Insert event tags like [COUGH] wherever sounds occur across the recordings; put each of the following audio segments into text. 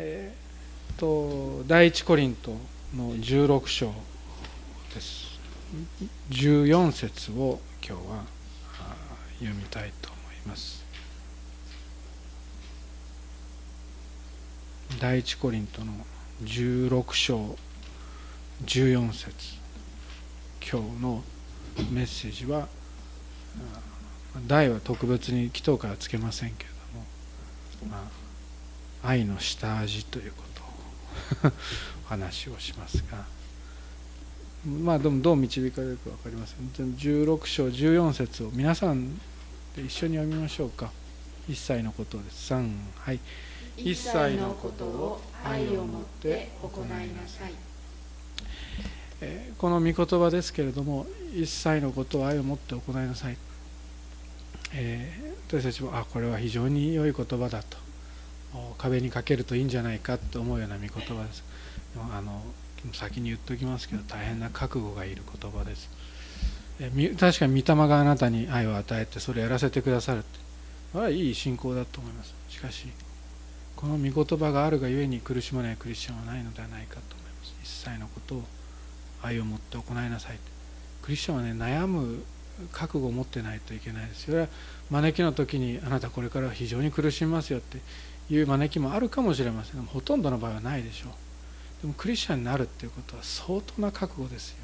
えー、と第一コリントの16章です。14節を今日は読みたいと思います。第一コリントの16章14節。今日のメッセージは題は特別に祈祷からつけませんけれども、まあ、愛の下味ということを [LAUGHS] お話をしますがまあでもどう導かれるか分かりません。16章14節を皆さんで一緒に読みましょうか。一切のことです。3はい。一切のことを愛を持って行いなさい。この御言葉ですけれども一切のことを愛を持って行いなさい、えー、私たちもあこれは非常に良い言葉だと。壁にかけるといいんじゃないかと思うような御言葉です。あの先に言っておきますけど大変な覚悟がいる言葉です。確かに御霊があなたに愛を与えてそれをやらせてくださるって。これはいい信仰だと思います。しかしこの御言葉があるがゆえに苦しまないクリスチャンはないのではないかと思います。一切のことを愛を持って行いなさいクリスチャンはね悩む覚悟を持ってないといけないです。それは招きの時にあなたこれからは非常に苦しみますよっていう招きもあるかもしれません。がほとんどの場合はないでしょう。でもクリスチャンになるっていうことは相当な覚悟ですよ。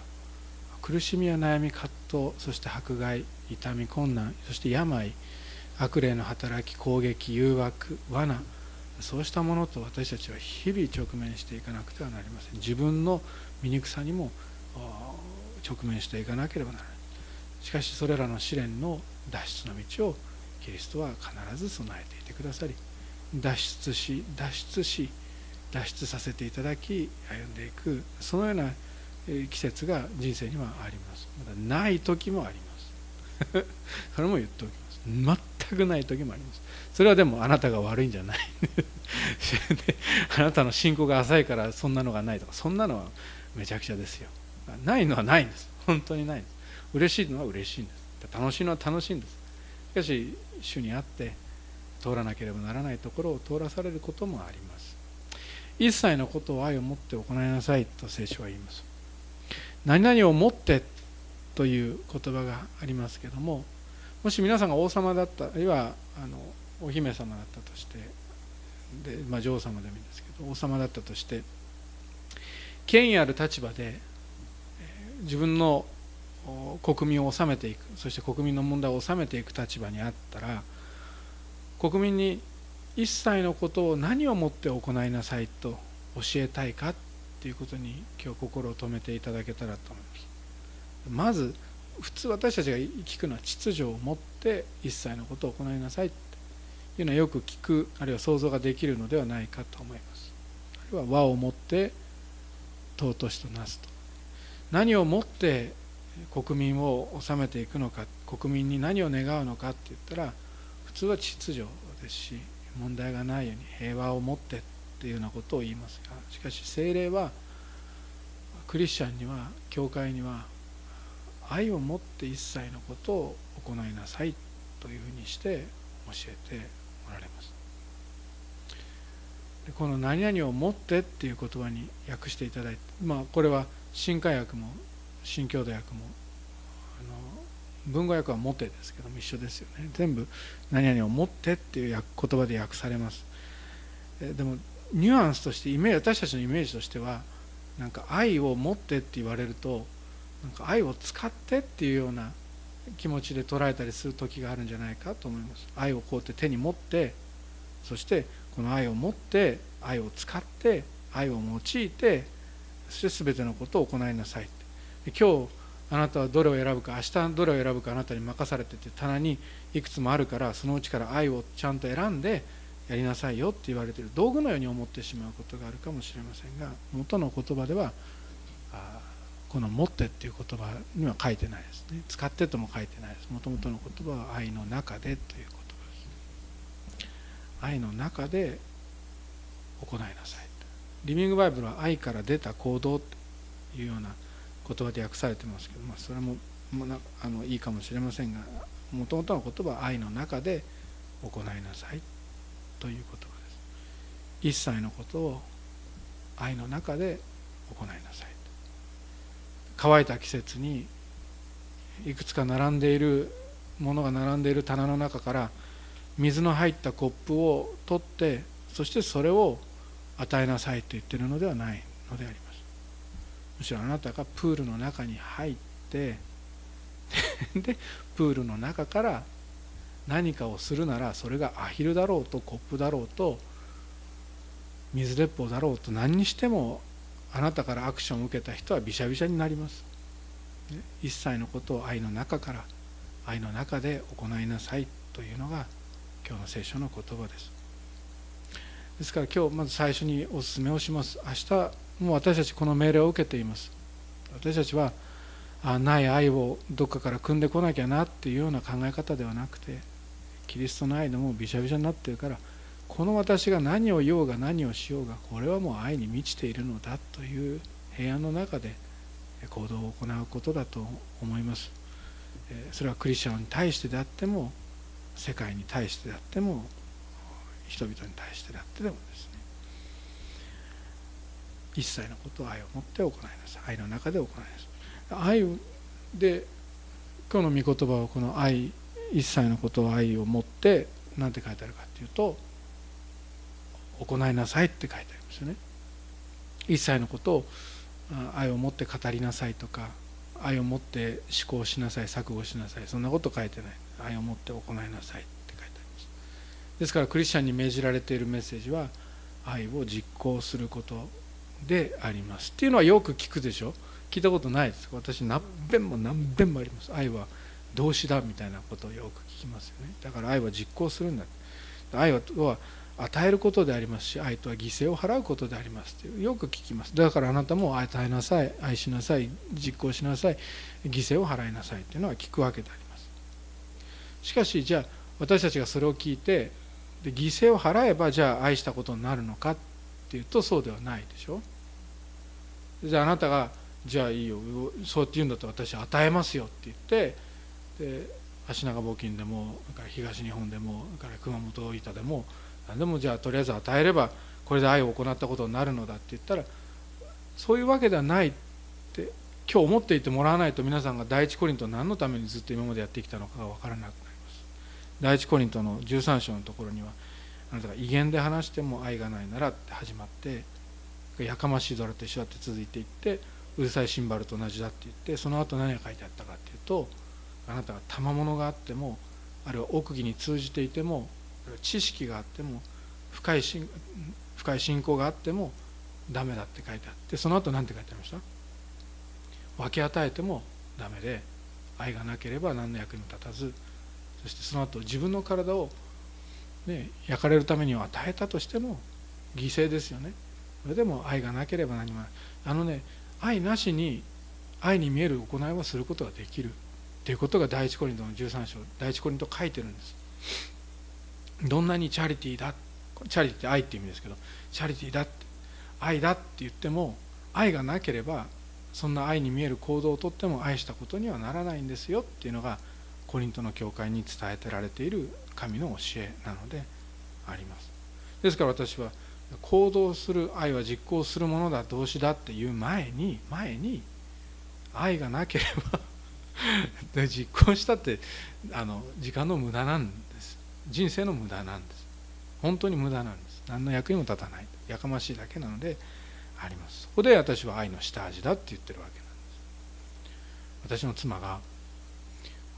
苦しみや悩み葛藤そして迫害痛み困難そして病悪霊の働き攻撃誘惑罠そうしたものと私たちは日々直面していかなくてはなりません。自分の醜さにも直面していかなければならない。しかしそれらの試練の脱出の道をキリストは必ず備えていてくださり脱出し脱出し脱出させていただき歩んでいくそのような季節が人生にはあります。まだない時もあります。[LAUGHS] それも言っておきます。全くない時もあります。それはでもあなたが悪いんじゃない。[LAUGHS] あなたの信仰が浅いからそんなのがないとかそんなのはめちゃくちゃですよ。ないのはないんです。本当にないんです。嬉しいのは嬉しいんです。楽しいのは楽しいんです。しかし主にあって通らなければならないところを通らされることもあります。一切のことを愛を持って行いなさいと聖書は言います。何々を持ってという言葉がありますけどももし皆さんが王様だったあるいはあのお姫様だったとしてで、まあ、女王様でもいいんですけど王様だったとして権威ある立場で自分の国民を治めていくそして国民の問題を治めていく立場にあったら国民に一切のことを何をもって行いなさいと教えたいかっていうことに今日心を止めていただけたらと思います。まず普通私たちが聞くのは秩序を持って一切のことを行いなさいというのはよく聞くあるいは想像ができるのではないかと思います。あるいは和を持って尊しとなすと。何をもって国民を治めていくのか国民に何を願うのかって言ったら通は秩序ですし問題がないように平和を持ってっていうようなことを言いますがしかし精霊はクリスチャンには教会には愛を持って一切のことを行いなさいというふうにして教えておられます。でこの「何々を持って」っていう言葉に訳していただいてまあこれは新海訳も新郷土訳も文語訳は「持て」ですけども一緒ですよね。全部「何々を持って」っていう言葉で訳されます。でもニュアンスとしてイメージ私たちのイメージとしてはなんか愛を持ってって言われるとなんか愛を使ってっていうような気持ちで捉えたりする時があるんじゃないかと思います。愛をこうやって手に持ってそしてこの愛を持って愛を使って愛を用いてそして全てのことを行いなさい今日あなたはどれを選ぶか明日どれを選ぶかあなたに任されてて棚にいくつもあるからそのうちから愛をちゃんと選んでやりなさいよって言われている。道具のように思ってしまうことがあるかもしれませんが元の言葉ではこの「持って」っていう言葉には書いてないですね。使ってとも書いてないです。もともとの言葉は愛の中でという言葉です。愛の中で行いなさいリビングバイブルは愛から出た行動というような言葉で訳されてますけど、まあ、それもまあのいいかもしれませんがもともとの言葉は愛の中で行いなさいという言葉です。一切のことを愛の中で行いなさい。乾いた季節にいくつか並んでいるものが並んでいる棚の中から水の入ったコップを取ってそしてそれを与えなさいと言ってるのではないのであります。むしろあなたがプールの中に入って [LAUGHS] でプールの中から何かをするならそれがアヒルだろうとコップだろうと水鉄砲だろうと何にしてもあなたからアクションを受けた人はびしゃびしゃになります。一切のことを愛の中から愛の中で行いなさいというのが今日の聖書の言葉です。ですから今日まず最初にお勧めをします。明日もう私たちこの命令を受けています。私たちはあない愛をどっかから汲んでこなきゃなっていうような考え方ではなくてキリストの愛でもうびしゃびしゃになってるからこの私が何を言おうが何をしようがこれはもう愛に満ちているのだという平安の中で行動を行うことだと思います。それはクリスチャンに対してであっても世界に対してであっても人々に対してであってでもです。ね一切のことを愛を持って行いなさい。愛の中で行いなさい。愛で今日の御言葉はこの愛一切のことを愛を持って何て書いてあるかっていうと行いなさいって書いてありますよね。一切のことを愛を持って語りなさいとか愛を持って思考しなさい錯誤しなさいそんなこと書いてない。愛を持って行いなさいって書いてあります。ですからクリスチャンに命じられているメッセージは愛を実行すること。であります。っていうのはよく聞くでしょ？聞いたことないです。私何遍も何遍もあります。愛は動詞だみたいなことをよく聞きますよね。だから愛は実行するんだ。愛は与えることでありますし愛とは犠牲を払うことでありますとよく聞きます。だからあなたも与えなさい愛しなさい実行しなさい犠牲を払いなさいというのは聞くわけであります。しかしじゃあ私たちがそれを聞いてで犠牲を払えばじゃあ愛したことになるのかっていうとそうではないでしょ。じゃああなたがじゃあいいよそうって言うんだったら私与えますよって言ってで足長募金でも東日本でもから熊本大分でも何でもじゃあとりあえず与えればこれで愛を行ったことになるのだって言ったらそういうわけではないって今日思っていてもらわないと皆さんが第一コリント何のためにずっと今までやってきたのかが分からなくなります。第一コリントの13章のところにはあなたが威厳で話しても愛がないならって始まってやかましいドラと一緒だって続いていってうるさいシンバルと同じだって言ってその後何が書いてあったかっていうとあなたが賜物があってもあるいは奥義に通じていても知識があっても深い深い信仰があってもダメだって書いてあってその後何て書いてありました？分け与えてもダメで愛がなければ何の役にも立たずそしてその後自分の体を、ね、焼かれるために与えたとしても犠牲ですよね。それでも愛がなければ何もない。あのね愛なしに愛に見える行いはすることができる。っていうことが第一コリントの13章第一コリント書いてるんです。どんなにチャリティーだチャリティーって愛っていう意味ですけどチャリティーだって愛だって言っても愛がなければそんな愛に見える行動をとっても愛したことにはならないんですよっていうのがコリントの教会に伝えてられている神の教えなのであります。ですから私は行動する愛は実行するものだ動詞だっていう前に前に愛がなければ [LAUGHS] 実行したってあの時間の無駄なんです。人生の無駄なんです。本当に無駄なんです。何の役にも立たない。やかましいだけなのであります。そこで私は愛の下味だって言ってるわけなんです。私の妻が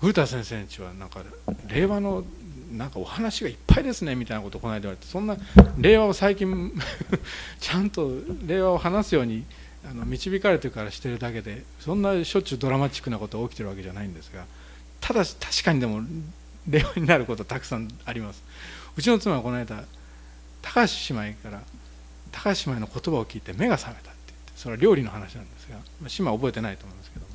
古田先生んちはなんか令和のなんかお話がいっぱいですねみたいなことをこの間言われてそんな令和を最近 [LAUGHS] ちゃんと令和を話すようにあの導かれてからしてるだけでそんなしょっちゅうドラマチックなことが起きてるわけじゃないんですがただ確かにでも令和になることたくさんあります。うちの妻はこの間高橋姉妹から高橋姉妹の言葉を聞いて目が覚めたって言ってそれは料理の話なんですが姉妹は覚えてないと思うんですけど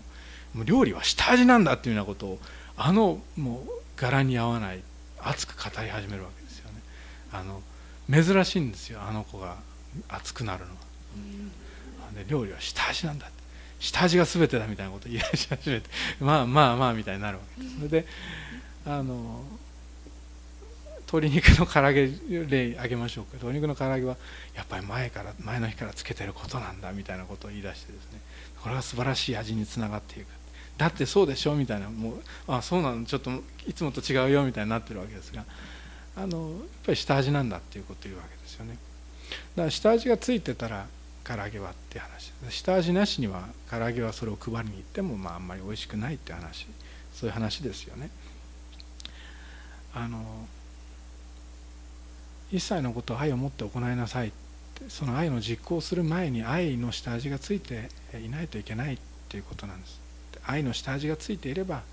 もう料理は下味なんだっていうようなことをあのもう柄に合わない熱く語り始めるわけですよね。あの珍しいんですよあの子が熱くなるのは、うん、で料理は下味なんだって。下味が全てだみたいなことを言い出し始めてまあまあまあみたいになるわけです。それであの鶏肉の唐揚げ例あげましょうか。鶏肉の唐揚げはやっぱり前から前の日からつけてることなんだみたいなことを言い出してですね。これが素晴らしい味につながっていく。だってそうでしょみたいな。もうあそうなのちょっといつもと違うよみたいになってるわけですがあのやっぱり下味なんだっていうことを言うわけですよね。だから下味がついてたら唐揚げはって話。下味なしには唐揚げはそれを配りに行ってもまああんまり美味しくないって話。そういう話ですよね。あの一切のことを愛を持って行いなさいってその愛の実行する前に愛の下味がついていないといけないっていうことなんです。愛の下味がついていれば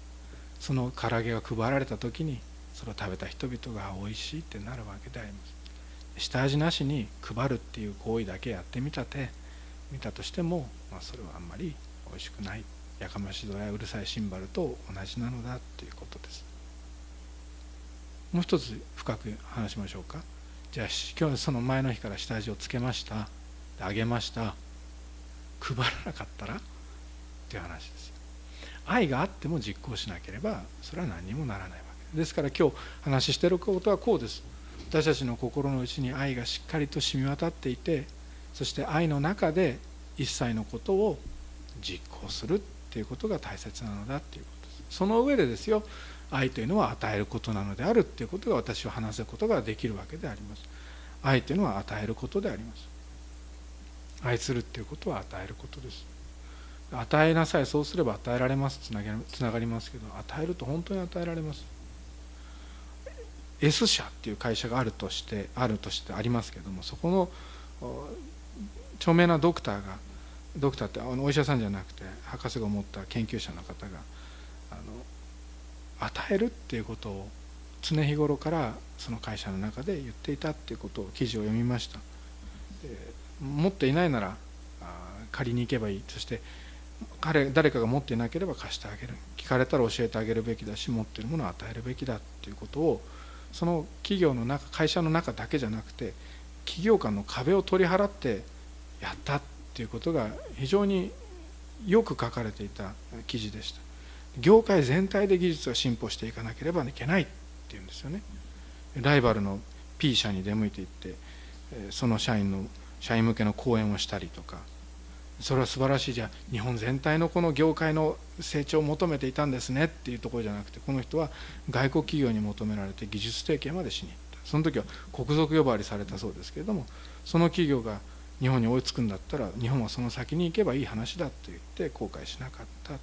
その唐揚げが配られた時にそれを食べた人々が美味しいってなるわけであります下味なしに配るっていう行為だけやってみたて見たとしても、まあ、それはあんまり美味しくない。やかましいやうるさいシンバルと同じなのだということです。もう一つ深く話しましょうか。じゃあ今日その前の日から下味をつけました。あげました。配らなかったらっていう話です。愛があっても実行しなければそれは何にもならないわけ。ですから今日話していることはこうです。私たちの心の内に愛がしっかりと染み渡っていてそして愛の中で一切のことを実行するっていうことが大切なのだっていうことです。その上でですよ愛というのは与えることなのであるということが私は話すことができるわけであります。愛というのは与えることであります。愛するっていうことは与えることです。与えなさい。そうすれば与えられます。つなつながりますけど与えると本当に与えられます。S 社っていう会社があるとしてあるとしてありますけどもそこの著名なドクターがドクターってお医者さんじゃなくて博士が持った研究者の方があの与えるっていうことを常日頃からその会社の中で言っていたっていうことを記事を読みました。持っていないなら借りに行けばいい。そして彼誰かが持っていなければ貸してあげる。聞かれたら教えてあげるべきだし持っているものを与えるべきだっていうことをその企業の中会社の中だけじゃなくて企業間の壁を取り払ってやったっていうことが非常によく書かれていた記事でした。業界全体で技術が進歩していかなければいけないっていうんですよね。ライバルの P 社に出向いていってその社員の社員向けの講演をしたりとかそれは素晴らしいじゃ日本全体のこの業界の成長を求めていたんですねっていうところじゃなくてこの人は外国企業に求められて技術提携までしに行った。その時は国賊呼ばわりされたそうですけれどもその企業が日本に追いつくんだったら日本はその先に行けばいい話だと言って後悔しなかったと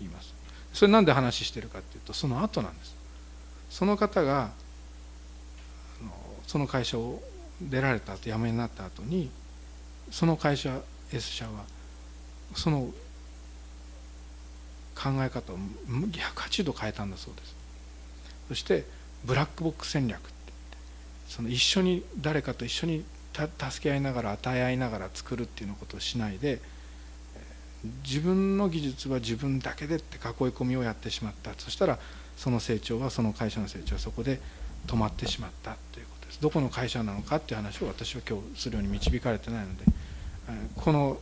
言います。それなんで話してるかっていうとその後なんです。その方がその会社を出られた後辞めになった後にその会社 S 社はその考え方を180度変えたんだそうです。そしてブラックボックス戦略ってその一緒に誰かと一緒に助け合いながら与え合いながら作るっていうのことをしないで自分の技術は自分だけでって囲い込みをやってしまった。そしたらその成長はその会社の成長はそこで止まってしまったということです。どこの会社なのかっていう話を私は今日するように導かれてないのでこの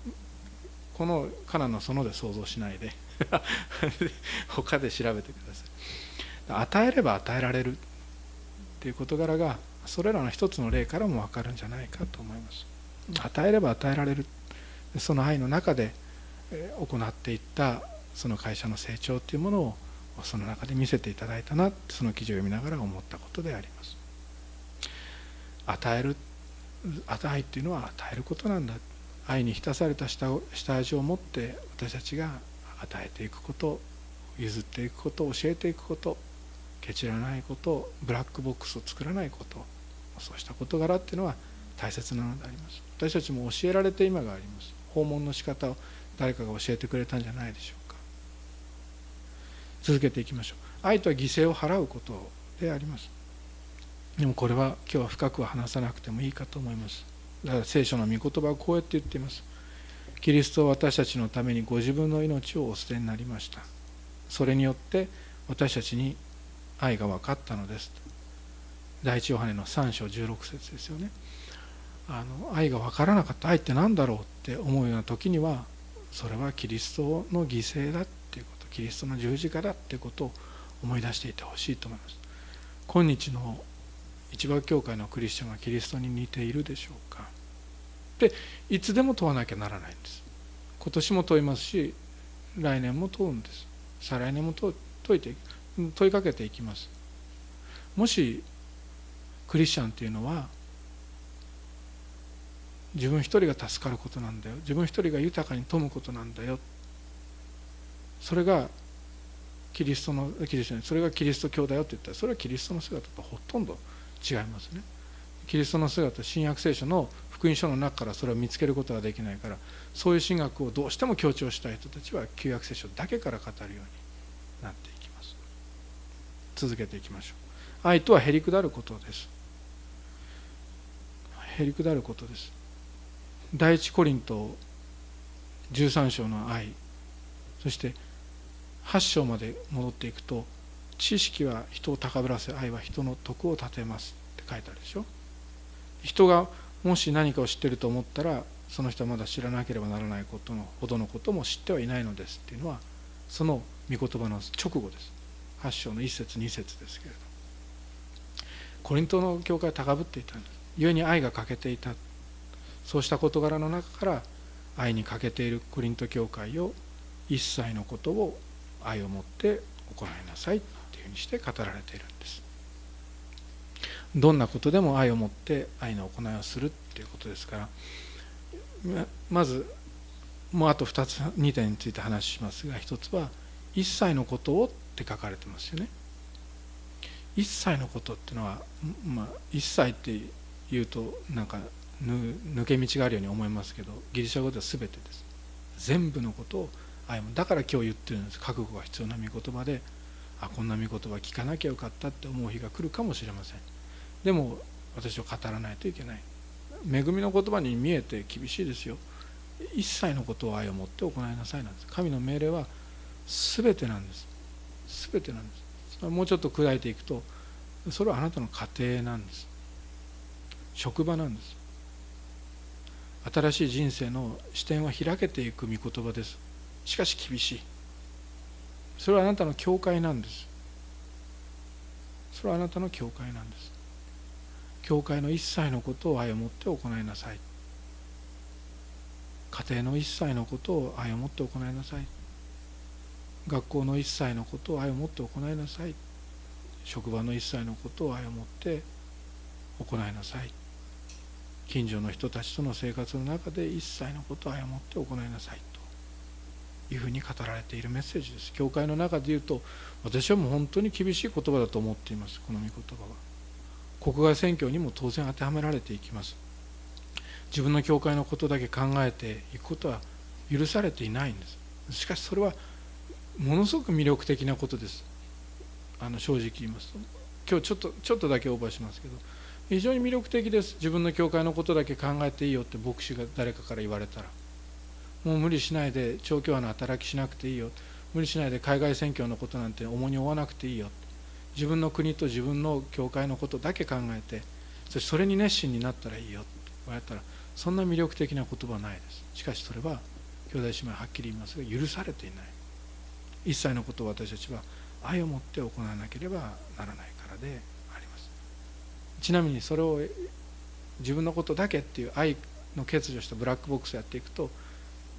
このカナの園で想像しないで。[LAUGHS] 他で調べてください。与えれば与えられる。っていう事柄がそれらの一つの例からも分かるんじゃないかと思います。与えれば与えられる。その愛の中で行っていったその会社の成長っていうものをその中で見せていただいたなその記事を読みながら思ったことであります。与える与えっていうのは与えることなんだ。愛に浸された下下味を持って私たちが与えていくこと譲っていくこと教えていくことケチらないことブラックボックスを作らないことそうした事柄っていうのは大切なのであります。私たちも教えられて今があります。訪問の仕方を誰かが教えてくれたんじゃないでしょうか。続けていきましょう。愛とは犠牲を払うことであります。でもこれは今日は深くは話さなくてもいいかと思います。聖書の御言葉はこうやって言っています。キリストは私たちのためにご自分の命をお捨てになりました。それによって私たちに愛が分かったのです。第一ヨハネの3章16節ですよね。あの愛が分からなかった。愛って何だろうって思うような時にはそれはキリストの犠牲だっていうことキリストの十字架だっていうことを思い出していてほしいと思います。今日の一番教会のクリスチャンがキリストに似ているでしょうか。でいつでも問わなきゃならないんです。今年も問いますし来年も問うんです。再来年も問いて問いかけていきます。もしクリスチャンっていうのは自分一人が助かることなんだよ。自分一人が豊かに富むことなんだよ。それがキリストのキリストそれがキリスト教だよって言ったらそれはキリストの姿とほとんど違いますね。キリストの姿新約聖書の福音書の中からそれを見つけることができないからそういう神学をどうしても強調したい人たちは旧約聖書だけから語るようになっていきます。続けていきましょう。愛とはへりくだることです。へりくだることです。第一コリント13章の愛そして8章まで戻っていくと知識は人を高ぶらせ愛は人の徳を立てますって書いてあるでしょ。人がもし何かを知ってると思ったらその人はまだ知らなければならないことのほどのことも知ってはいないのですっていうのはその御言葉の直後です。8章の1節2節ですけれどコリントの教会は高ぶっていた。んです故に愛が欠けていた。そうした事柄の中から愛に欠けているコリント教会を一切のことを愛を持って行いなさい。ふうにして語られているんです。どんなことでも愛を持って愛の行いをするっていうことですからまずもうあと2つ2点について話しますが1つは「一切のことを」って書かれてますよね。一切のことっていうのは、まあ、一切っていうとなんか抜け道があるように思いますけどギリシャ語では全てです。全部のことを愛もだから今日言ってるんです。覚悟が必要な御言葉であこんな御言葉聞かなきゃよかったって思う日が来るかもしれません。でも私は語らないといけない。恵みの言葉に見えて厳しいですよ。一切のことを愛を持って行いなさいなんです。神の命令は全てなんです。全てなんです。もうちょっと砕いていくとそれはあなたの家庭なんです。職場なんです。新しい人生の視点は開けていく御言葉です。しかし厳しい。それはあなたの教会なんです。それはあなたの教会なんです。教会の一切のことを愛を持って行いなさい。家庭の一切のことを愛を持って行いなさい。学校の一切のことを愛を持って行いなさい。職場の一切のことを愛を持って行いなさい。近所の人たちとの生活の中で一切のことを愛を持って行いなさい。いうふうに語られているメッセージです。教会の中で言うと私はもう本当に厳しい言葉だと思っています。この御言葉は。国外選挙にも当然当てはめられていきます。自分の教会のことだけ考えていくことは許されていないんです。しかしそれはものすごく魅力的なことです。あの正直言いますと。今日ちょっとちょっとだけオーバーしますけど。非常に魅力的です。自分の教会のことだけ考えていいよって牧師が誰かから言われたら。もう無理しないで長距離の働きしなくていいよ。無理しないで海外選挙のことなんて重荷を負わなくていいよ。自分の国と自分の教会のことだけ考えてそしてそれに熱心になったらいいよ。って言われたらそんな魅力的な言葉はないです。しかしそれは兄弟姉妹はっきり言いますが許されていない。一切のことを私たちは愛を持って行わなければならないからであります。ちなみにそれを自分のことだけっていう愛の欠如したブラックボックスをやっていくと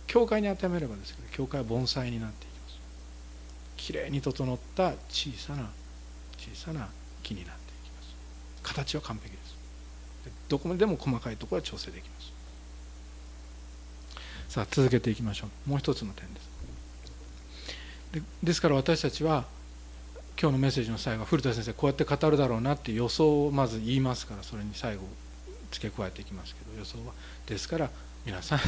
教会に当てはめればですけど教会は盆栽になっていきます。きれいに整った小さな小さな木になっていきます。形は完璧です。どこまでも細かいところは調整できます。さあ続けていきましょう。もう一つの点です。でですから私たちは今日のメッセージの最後古田先生こうやって語るだろうなって予想をまず言いますからそれに最後付け加えていきますけど予想は。ですから皆さん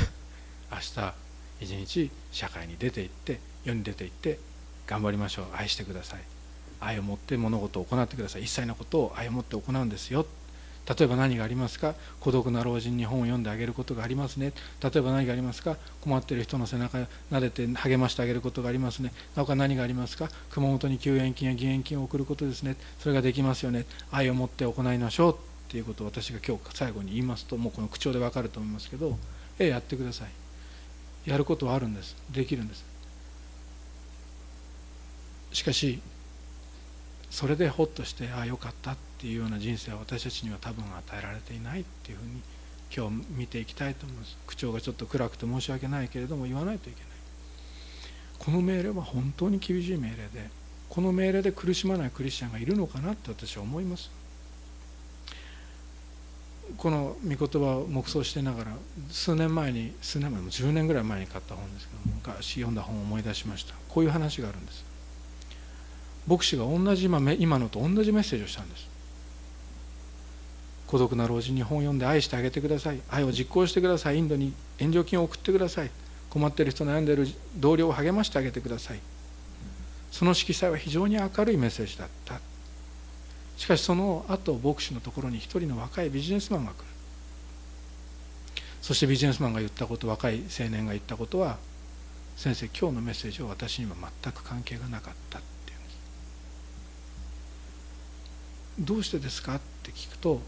明日一日社会に出ていって世に出ていって頑張りましょう。愛してください。愛を持って物事を行ってください。一切のことを愛を持って行うんですよ。例えば何がありますか？孤独な老人に本を読んであげることがありますね。例えば何がありますか？困っている人の背中を撫でて励ましてあげることがありますね。他何がありますか？熊本に救援金や義援金を送ることですね。それができますよね。愛を持って行いましょう。っていうことを私が今日最後に言いますともうこの口調で分かると思いますけどええやってください。やることはあるんです。できるんです。しかしそれでホッとしてああよかったっていうような人生は私たちには多分与えられていないっていうふうに今日見ていきたいと思います。口調がちょっと暗くて申し訳ないけれども言わないといけない。この命令は本当に厳しい命令でこの命令で苦しまないクリスチャンがいるのかなって私は思います。この御言葉を黙想してながら数年前に数年前も10年ぐらい前に買った本ですけど昔読んだ本を思い出しました。こういう話があるんです。牧師が同じ今今のと同じメッセージをしたんです。孤独な老人に本を読んで愛してあげてください。愛を実行してください。インドに援助金を送ってください。困っている人悩んでいる同僚を励ましてあげてください。その色彩は非常に明るいメッセージだった。しかしその後牧師のところに一人の若いビジネスマンが来る。そしてビジネスマンが言ったこと若い青年が言ったことは先生今日のメッセージは私には全く関係がなかったっていうんです。どうしてですかって聞くと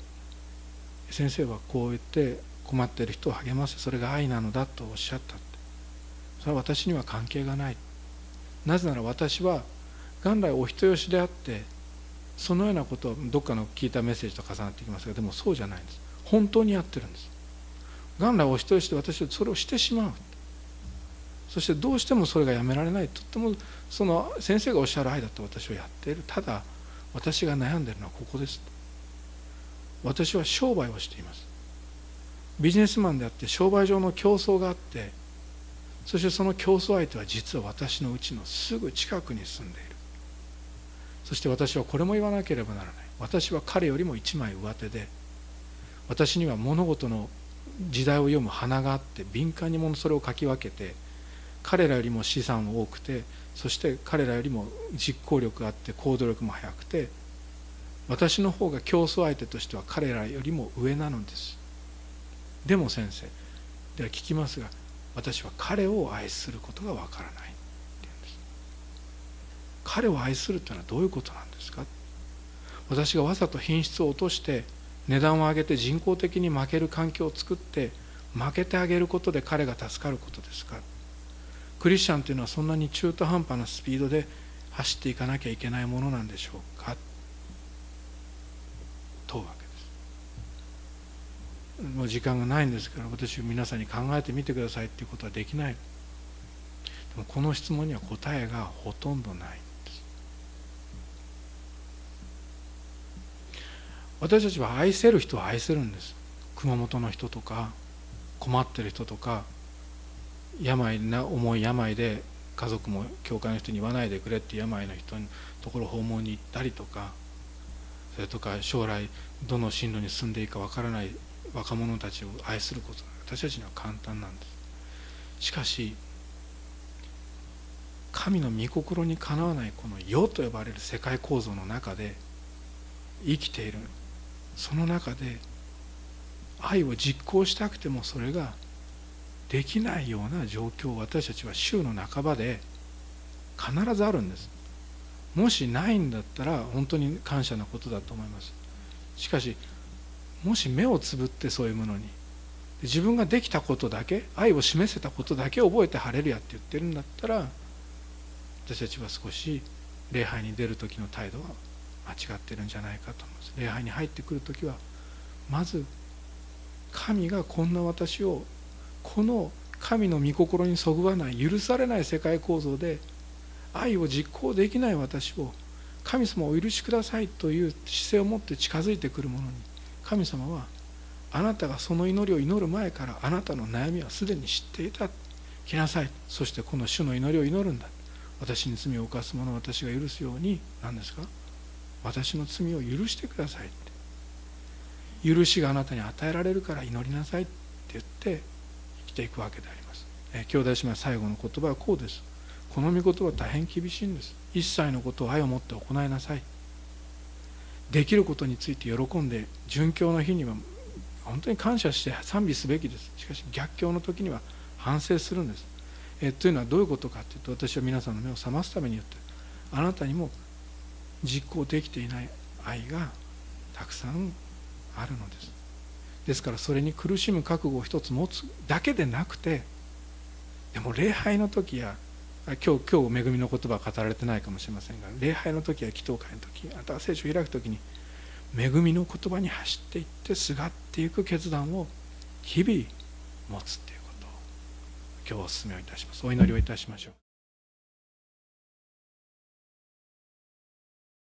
先生はこう言って困っている人を励ませそれが愛なのだとおっしゃったそれは私には関係がない。なぜなら私は元来お人よしであってそのようなことをどっかの聞いたメッセージと重なってきますがでもそうじゃないんです。本当にやってるんです。元来お人よしで私はそれをしてしまう。そしてどうしてもそれがやめられない。とってもその先生がおっしゃる愛だと私はやっている。ただ私が悩んでいるのはここです。私は商売をしています。ビジネスマンであって商売上の競争があってそしてその競争相手は実は私のうちのすぐ近くに住んでいる。そして私はこれも言わなければならない。私は彼よりも一枚上手で私には物事の時代を読む鼻があって敏感にもそれを書き分けて彼らよりも資産多くてそして彼らよりも実行力があって行動力も速くて私の方が競争相手としては彼らよりも上なのです。でも先生では聞きますが私は彼を愛することがわからない。彼を愛するというのはどういうことなんですか？私がわざと品質を落として値段を上げて人工的に負ける環境を作って負けてあげることで彼が助かることですか？クリスチャンというのはそんなに中途半端なスピードで走っていかなきゃいけないものなんでしょうか？問うわけもう時間がないんですから私皆さんに考えてみてくださいっていうことはできない。でもこの質問には答えがほとんどないんです私たちは愛せる人は愛せるんです。熊本の人とか困ってる人とか病な重い病で家族も教会の人に言わないでくれって病の人のところ訪問に行ったりとかそれとか将来どの進路に進んでいいかわからない若者たちを愛すること。私たちには簡単なんです。しかし神の御心にかなわないこの世と呼ばれる世界構造の中で生きている。その中で愛を実行したくてもそれができないような状況を私たちは週の半ばで必ずあるんです。もしないんだったら本当に感謝なことだと思います。しかしもし目をつぶってそういうものに自分ができたことだけ愛を示せたことだけ覚えて晴れるやって言ってるんだったら私たちは少し礼拝に出る時の態度は間違ってるんじゃないかと思います。礼拝に入ってくる時はまず神がこんな私をこの神の御心にそぐわない許されない世界構造で愛を実行できない私を神様をお許しくださいという姿勢を持って近づいてくる者に神様はあなたがその祈りを祈る前からあなたの悩みはすでに知っていた。来なさい。そしてこの主の祈りを祈るんだ。私に罪を犯す者を私が許すように何ですか？私の罪を許してくださいって。許しがあなたに与えられるから祈りなさいって言って生きていくわけであります、え兄弟姉妹最後の言葉はこうです。この御言葉は大変厳しいんです。一切のことを愛を持って行いなさい。できることについて喜んで殉教の日には本当に感謝して賛美すべきです。しかし逆境の時には反省するんです。えというのはどういうことかというと私は皆さんの目を覚ますために言ってあなたにも実行できていない愛がたくさんあるのです。ですからそれに苦しむ覚悟を一つ持つだけでなくてでも礼拝の時や今日今日恵みの言葉は語られてないかもしれませんが礼拝の時や祈祷会の時あとは聖書を開く時に恵みの言葉に走っていってすがっていく決断を日々持つっていうことを今日お勧めをいたします。お祈りをいたしましょう。